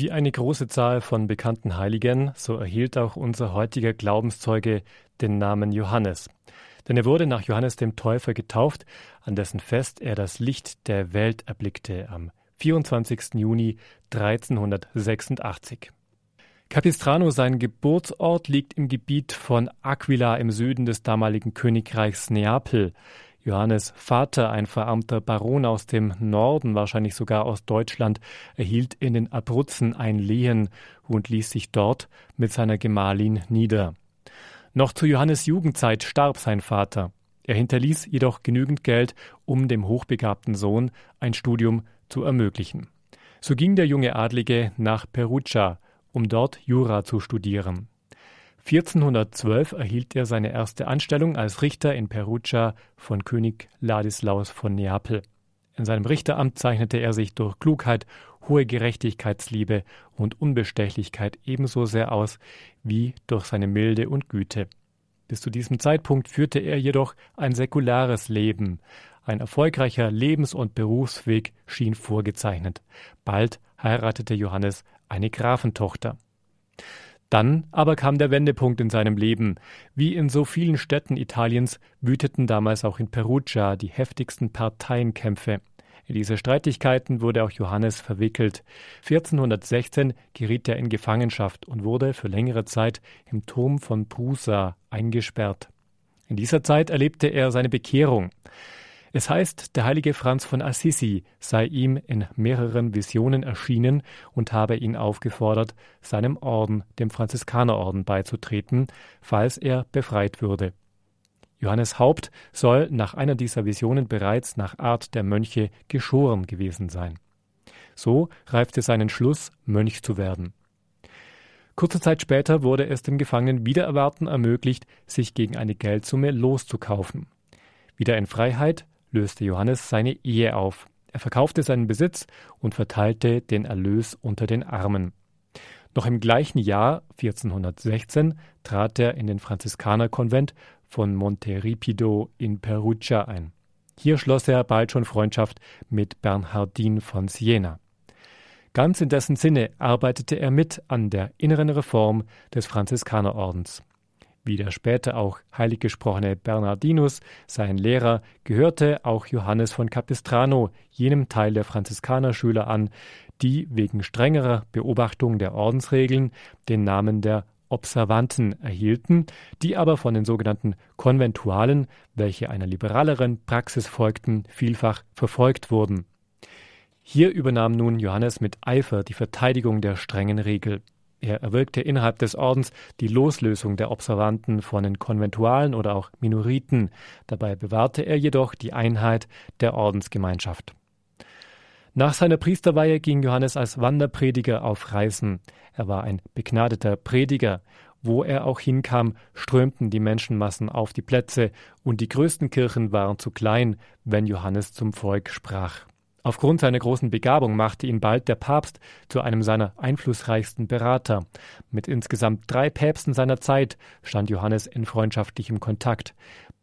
Wie eine große Zahl von bekannten Heiligen, so erhielt auch unser heutiger Glaubenszeuge den Namen Johannes. Denn er wurde nach Johannes dem Täufer getauft, an dessen Fest er das Licht der Welt erblickte am 24. Juni 1386. Capistrano, sein Geburtsort, liegt im Gebiet von Aquila im Süden des damaligen Königreichs Neapel. Johannes Vater, ein verarmter Baron aus dem Norden, wahrscheinlich sogar aus Deutschland, erhielt in den Abruzzen ein Lehen und ließ sich dort mit seiner Gemahlin nieder. Noch zu Johannes Jugendzeit starb sein Vater. Er hinterließ jedoch genügend Geld, um dem hochbegabten Sohn ein Studium zu ermöglichen. So ging der junge Adlige nach Perugia, um dort Jura zu studieren. 1412 erhielt er seine erste Anstellung als Richter in Perugia von König Ladislaus von Neapel. In seinem Richteramt zeichnete er sich durch Klugheit, hohe Gerechtigkeitsliebe und Unbestechlichkeit ebenso sehr aus wie durch seine Milde und Güte. Bis zu diesem Zeitpunkt führte er jedoch ein säkulares Leben. Ein erfolgreicher Lebens- und Berufsweg schien vorgezeichnet. Bald heiratete Johannes eine Grafentochter. Dann aber kam der Wendepunkt in seinem Leben. Wie in so vielen Städten Italiens wüteten damals auch in Perugia die heftigsten Parteienkämpfe. In diese Streitigkeiten wurde auch Johannes verwickelt. 1416 geriet er in Gefangenschaft und wurde für längere Zeit im Turm von Prusa eingesperrt. In dieser Zeit erlebte er seine Bekehrung. Es heißt, der heilige Franz von Assisi sei ihm in mehreren Visionen erschienen und habe ihn aufgefordert, seinem Orden, dem Franziskanerorden, beizutreten, falls er befreit würde. Johannes Haupt soll nach einer dieser Visionen bereits nach Art der Mönche geschoren gewesen sein. So reifte sein Entschluss, Mönch zu werden. Kurze Zeit später wurde es dem Gefangenen wieder erwarten ermöglicht, sich gegen eine Geldsumme loszukaufen. Wieder in Freiheit löste Johannes seine Ehe auf. Er verkaufte seinen Besitz und verteilte den Erlös unter den Armen. Noch im gleichen Jahr, 1416, trat er in den Franziskanerkonvent von Monteripido in Perugia ein. Hier schloss er bald schon Freundschaft mit Bernhardin von Siena. Ganz in dessen Sinne arbeitete er mit an der inneren Reform des Franziskanerordens. Wie der später auch heilig gesprochene Bernardinus, sein Lehrer, gehörte auch Johannes von Capistrano jenem Teil der Franziskanerschüler an, die wegen strengerer Beobachtung der Ordensregeln den Namen der Observanten erhielten, die aber von den sogenannten Konventualen, welche einer liberaleren Praxis folgten, vielfach verfolgt wurden. Hier übernahm nun Johannes mit Eifer die Verteidigung der strengen Regel. Er erwirkte innerhalb des Ordens die Loslösung der Observanten von den Konventualen oder auch Minoriten. Dabei bewahrte er jedoch die Einheit der Ordensgemeinschaft. Nach seiner Priesterweihe ging Johannes als Wanderprediger auf Reisen. Er war ein begnadeter Prediger. Wo er auch hinkam, strömten die Menschenmassen auf die Plätze, und die größten Kirchen waren zu klein, wenn Johannes zum Volk sprach. Aufgrund seiner großen Begabung machte ihn bald der Papst zu einem seiner einflussreichsten Berater. Mit insgesamt drei Päpsten seiner Zeit stand Johannes in freundschaftlichem Kontakt.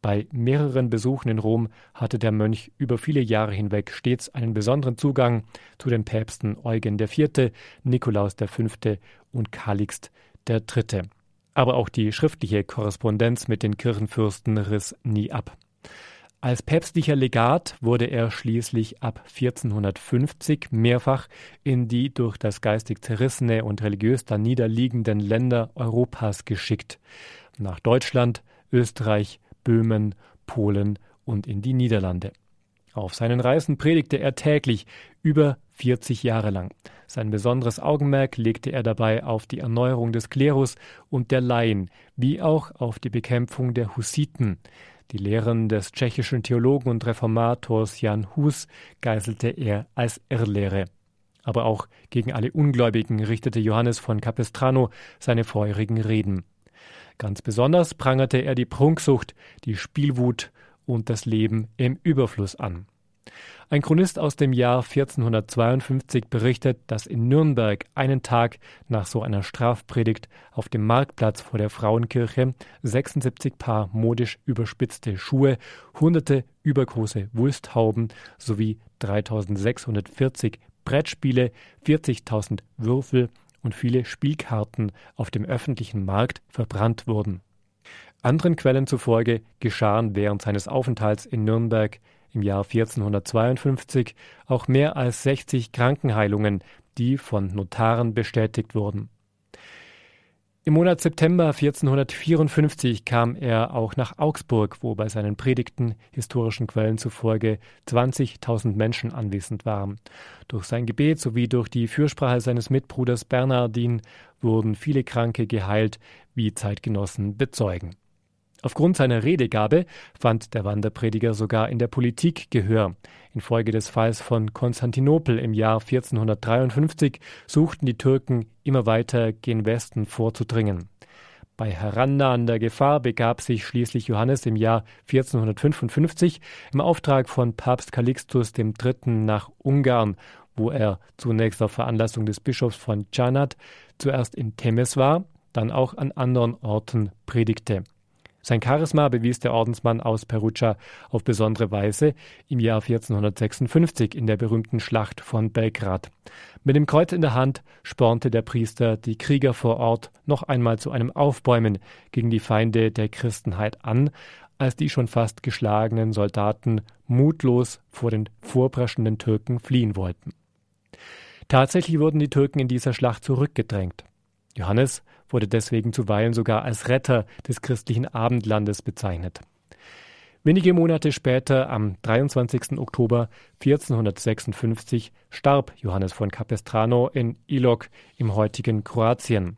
Bei mehreren Besuchen in Rom hatte der Mönch über viele Jahre hinweg stets einen besonderen Zugang zu den Päpsten Eugen IV., Nikolaus V. und Calixт III. Aber auch die schriftliche Korrespondenz mit den Kirchenfürsten riss nie ab. Als päpstlicher Legat wurde er schließlich ab 1450 mehrfach in die durch das geistig zerrissene und religiös dann niederliegenden Länder Europas geschickt, nach Deutschland, Österreich, Böhmen, Polen und in die Niederlande. Auf seinen Reisen predigte er täglich über 40 Jahre lang. Sein besonderes Augenmerk legte er dabei auf die Erneuerung des Klerus und der Laien, wie auch auf die Bekämpfung der Hussiten. Die Lehren des tschechischen Theologen und Reformators Jan Hus geißelte er als Irrlehre. Aber auch gegen alle Ungläubigen richtete Johannes von Capistrano seine feurigen Reden. Ganz besonders prangerte er die Prunksucht, die Spielwut und das Leben im Überfluss an. Ein Chronist aus dem Jahr 1452 berichtet, dass in Nürnberg einen Tag nach so einer Strafpredigt auf dem Marktplatz vor der Frauenkirche 76 Paar modisch überspitzte Schuhe, hunderte übergroße Wulsthauben sowie 3640 Brettspiele, 40.000 Würfel und viele Spielkarten auf dem öffentlichen Markt verbrannt wurden. Anderen Quellen zufolge geschahen während seines Aufenthalts in Nürnberg im Jahr 1452 auch mehr als 60 Krankenheilungen, die von Notaren bestätigt wurden. Im Monat September 1454 kam er auch nach Augsburg, wo bei seinen Predigten historischen Quellen zufolge 20.000 Menschen anwesend waren. Durch sein Gebet sowie durch die Fürsprache seines Mitbruders Bernardin wurden viele Kranke geheilt, wie Zeitgenossen bezeugen. Aufgrund seiner Redegabe fand der Wanderprediger sogar in der Politik Gehör. Infolge des Falls von Konstantinopel im Jahr 1453 suchten die Türken immer weiter gen Westen vorzudringen. Bei herannahender Gefahr begab sich schließlich Johannes im Jahr 1455 im Auftrag von Papst Calixtus III. nach Ungarn, wo er zunächst auf Veranlassung des Bischofs von Canat zuerst in Temes war, dann auch an anderen Orten predigte. Sein Charisma bewies der Ordensmann aus Perugia auf besondere Weise im Jahr 1456 in der berühmten Schlacht von Belgrad. Mit dem Kreuz in der Hand spornte der Priester die Krieger vor Ort noch einmal zu einem Aufbäumen gegen die Feinde der Christenheit an, als die schon fast geschlagenen Soldaten mutlos vor den vorpreschenden Türken fliehen wollten. Tatsächlich wurden die Türken in dieser Schlacht zurückgedrängt. Johannes wurde deswegen zuweilen sogar als Retter des christlichen Abendlandes bezeichnet. Wenige Monate später, am 23. Oktober 1456, starb Johannes von Capestrano in Ilok im heutigen Kroatien.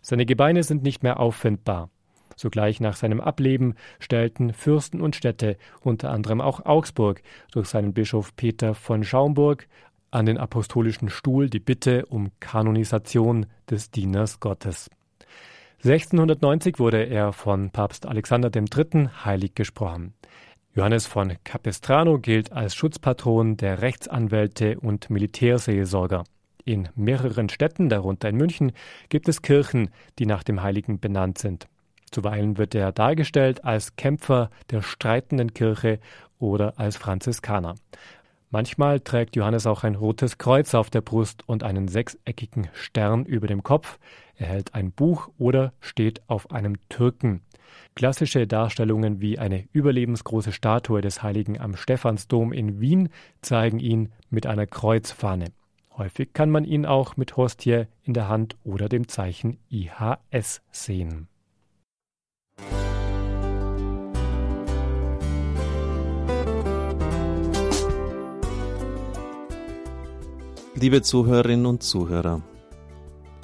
Seine Gebeine sind nicht mehr auffindbar. Sogleich nach seinem Ableben stellten Fürsten und Städte, unter anderem auch Augsburg, durch seinen Bischof Peter von Schaumburg an den apostolischen Stuhl die Bitte um Kanonisation des Dieners Gottes. 1690 wurde er von Papst Alexander III. heilig gesprochen. Johannes von Capestrano gilt als Schutzpatron der Rechtsanwälte und Militärseelsorger. In mehreren Städten, darunter in München, gibt es Kirchen, die nach dem Heiligen benannt sind. Zuweilen wird er dargestellt als Kämpfer der streitenden Kirche oder als Franziskaner. Manchmal trägt Johannes auch ein rotes Kreuz auf der Brust und einen sechseckigen Stern über dem Kopf. Er hält ein Buch oder steht auf einem Türken. Klassische Darstellungen wie eine überlebensgroße Statue des Heiligen am Stephansdom in Wien zeigen ihn mit einer Kreuzfahne. Häufig kann man ihn auch mit Hostie in der Hand oder dem Zeichen IHS sehen. Liebe Zuhörerinnen und Zuhörer,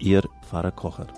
Ihr Pfarrer Kocher.